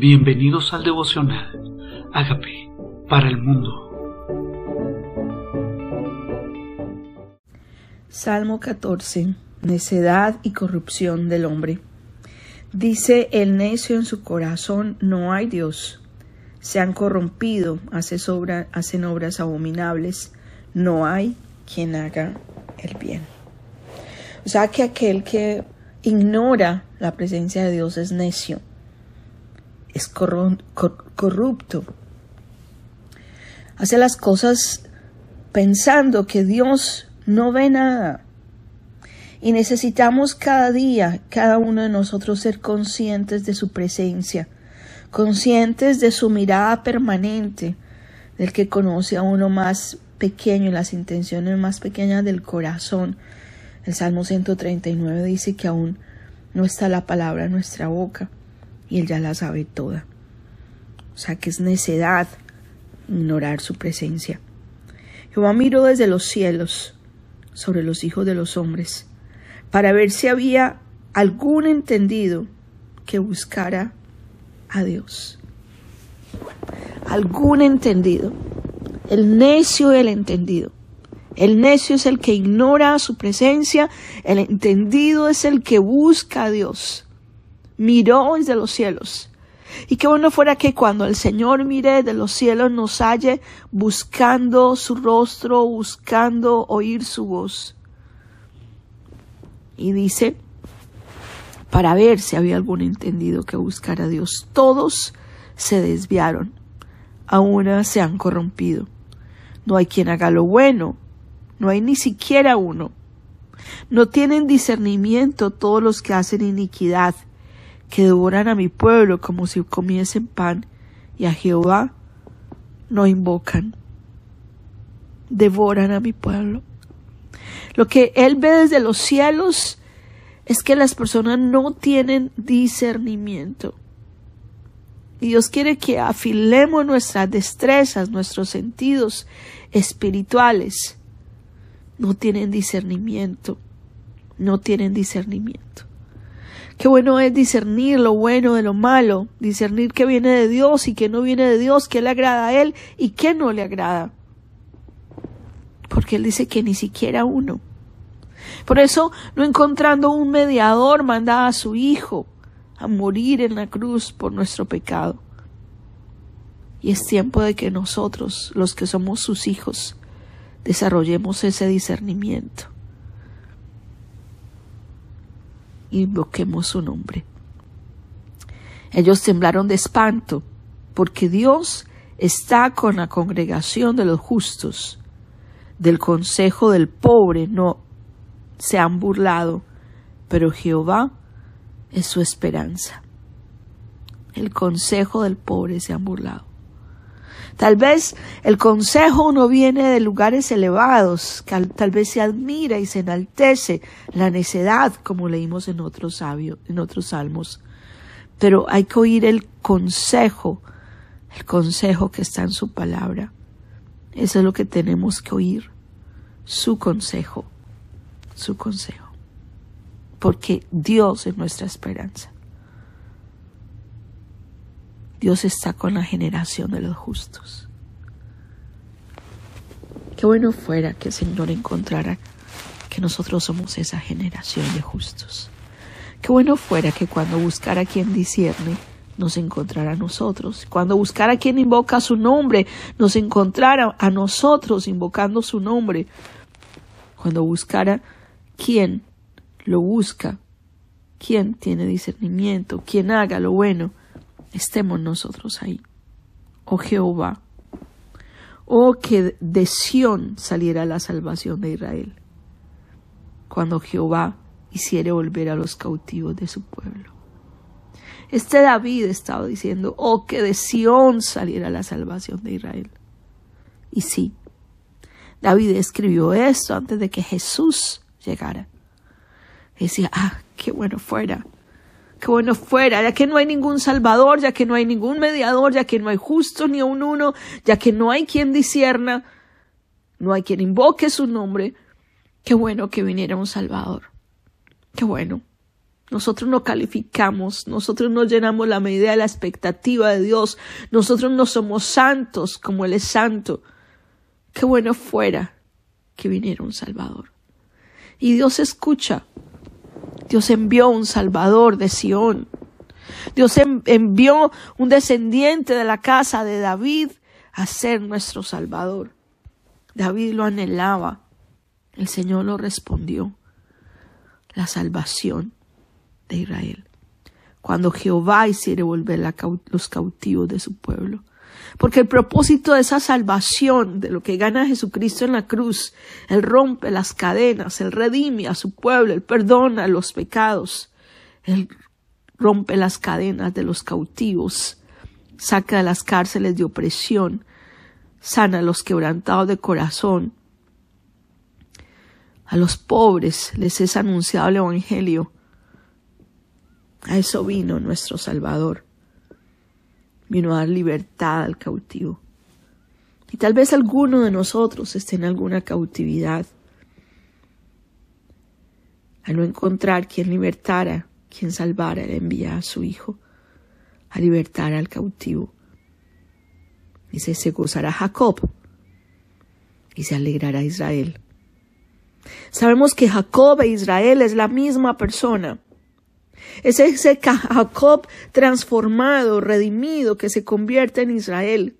Bienvenidos al devocional. Hágame para el mundo. Salmo 14. Necedad y corrupción del hombre. Dice el necio en su corazón, no hay Dios. Se han corrompido, hacen obras abominables. No hay quien haga el bien. O sea que aquel que ignora la presencia de Dios es necio es corrupto. Hace las cosas pensando que Dios no ve nada. Y necesitamos cada día, cada uno de nosotros, ser conscientes de su presencia, conscientes de su mirada permanente, del que conoce a uno más pequeño, las intenciones más pequeñas del corazón. El Salmo 139 dice que aún no está la palabra en nuestra boca y Él ya la sabe toda. O sea que es necedad ignorar su presencia. Jehová miró desde los cielos sobre los hijos de los hombres para ver si había algún entendido que buscara a Dios. Algún entendido. El necio el entendido. El necio es el que ignora su presencia, el entendido es el que busca a Dios miró desde los cielos. Y qué bueno fuera que cuando el Señor mire de los cielos nos halle buscando su rostro, buscando oír su voz. Y dice, para ver si había algún entendido que buscara a Dios. Todos se desviaron, aún se han corrompido. No hay quien haga lo bueno, no hay ni siquiera uno. No tienen discernimiento todos los que hacen iniquidad que devoran a mi pueblo como si comiesen pan, y a Jehová no invocan. Devoran a mi pueblo. Lo que Él ve desde los cielos es que las personas no tienen discernimiento. Y Dios quiere que afilemos nuestras destrezas, nuestros sentidos espirituales. No tienen discernimiento. No tienen discernimiento. Qué bueno es discernir lo bueno de lo malo, discernir qué viene de Dios y qué no viene de Dios, qué le agrada a Él y qué no le agrada. Porque Él dice que ni siquiera uno. Por eso, no encontrando un mediador, manda a su Hijo a morir en la cruz por nuestro pecado. Y es tiempo de que nosotros, los que somos sus hijos, desarrollemos ese discernimiento invoquemos su nombre. Ellos temblaron de espanto, porque Dios está con la congregación de los justos. Del consejo del pobre no se han burlado, pero Jehová es su esperanza. El consejo del pobre se han burlado. Tal vez el consejo no viene de lugares elevados, tal vez se admira y se enaltece la necedad, como leímos en otros sabios, en otros salmos. Pero hay que oír el consejo, el consejo que está en su palabra. Eso es lo que tenemos que oír, su consejo, su consejo. Porque Dios es nuestra esperanza. Dios está con la generación de los justos. Qué bueno fuera que el Señor encontrara que nosotros somos esa generación de justos. Qué bueno fuera que cuando buscara quien discierne, nos encontrara a nosotros. Cuando buscara quien invoca su nombre, nos encontrara a nosotros invocando su nombre. Cuando buscara quien lo busca, quien tiene discernimiento, quien haga lo bueno, estemos nosotros ahí. Oh Jehová, oh que de Sión saliera la salvación de Israel, cuando Jehová hiciere volver a los cautivos de su pueblo. Este David estaba diciendo, oh que de Sión saliera la salvación de Israel. Y sí, David escribió esto antes de que Jesús llegara. Decía, ah, qué bueno fuera que bueno fuera, ya que no hay ningún salvador, ya que no hay ningún mediador, ya que no hay justo ni un uno, ya que no hay quien disierna, no hay quien invoque su nombre, qué bueno que viniera un salvador. Qué bueno. Nosotros no calificamos, nosotros no llenamos la medida de la expectativa de Dios, nosotros no somos santos como Él es santo. Qué bueno fuera que viniera un Salvador. Y Dios escucha. Dios envió un Salvador de Sión. Dios envió un descendiente de la casa de David a ser nuestro Salvador. David lo anhelaba. El Señor lo respondió. La salvación de Israel. Cuando Jehová hiciere volver los cautivos de su pueblo. Porque el propósito de esa salvación, de lo que gana Jesucristo en la cruz, Él rompe las cadenas, Él redime a su pueblo, Él perdona los pecados, Él rompe las cadenas de los cautivos, saca de las cárceles de opresión, sana a los quebrantados de corazón, a los pobres les es anunciado el Evangelio. A eso vino nuestro Salvador. Vino a dar libertad al cautivo. Y tal vez alguno de nosotros esté en alguna cautividad. Al no encontrar quien libertara, quien salvara, le envía a su Hijo a libertar al cautivo. Dice, se gozará Jacob y se alegrará Israel. Sabemos que Jacob e Israel es la misma persona. Es ese Jacob transformado, redimido, que se convierte en Israel.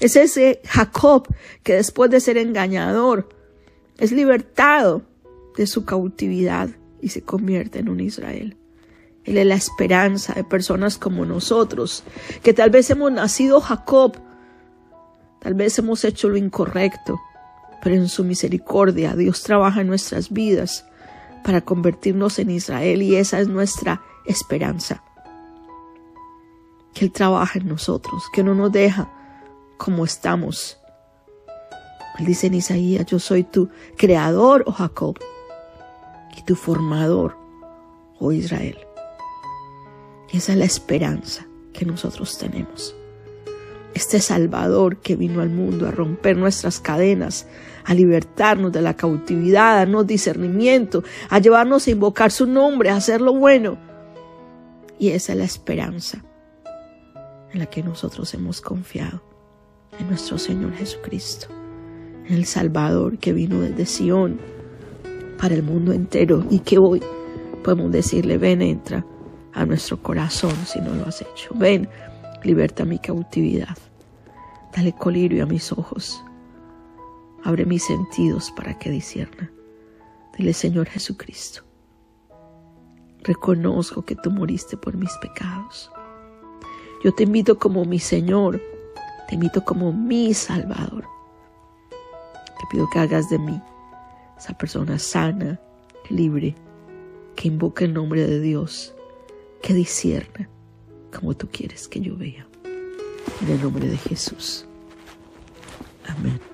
Es ese Jacob que después de ser engañador es libertado de su cautividad y se convierte en un Israel. Él es la esperanza de personas como nosotros, que tal vez hemos nacido Jacob, tal vez hemos hecho lo incorrecto, pero en su misericordia Dios trabaja en nuestras vidas para convertirnos en Israel y esa es nuestra esperanza. Que Él trabaja en nosotros, que no nos deja como estamos. Él dice en Isaías, yo soy tu creador, oh Jacob, y tu formador, oh Israel. esa es la esperanza que nosotros tenemos este Salvador que vino al mundo a romper nuestras cadenas, a libertarnos de la cautividad, a darnos discernimiento, a llevarnos a invocar su nombre, a hacer lo bueno. Y esa es la esperanza en la que nosotros hemos confiado, en nuestro Señor Jesucristo, en el Salvador que vino desde Sión para el mundo entero y que hoy podemos decirle, ven, entra a nuestro corazón si no lo has hecho, ven liberta mi cautividad. Dale colirio a mis ojos. Abre mis sentidos para que disierna. Dile, Señor Jesucristo, reconozco que tú moriste por mis pecados. Yo te invito como mi Señor, te invito como mi Salvador. Te pido que hagas de mí esa persona sana, libre, que invoca el nombre de Dios, que disierna como tú quieres que yo vea. En el nombre de Jesús. Amén.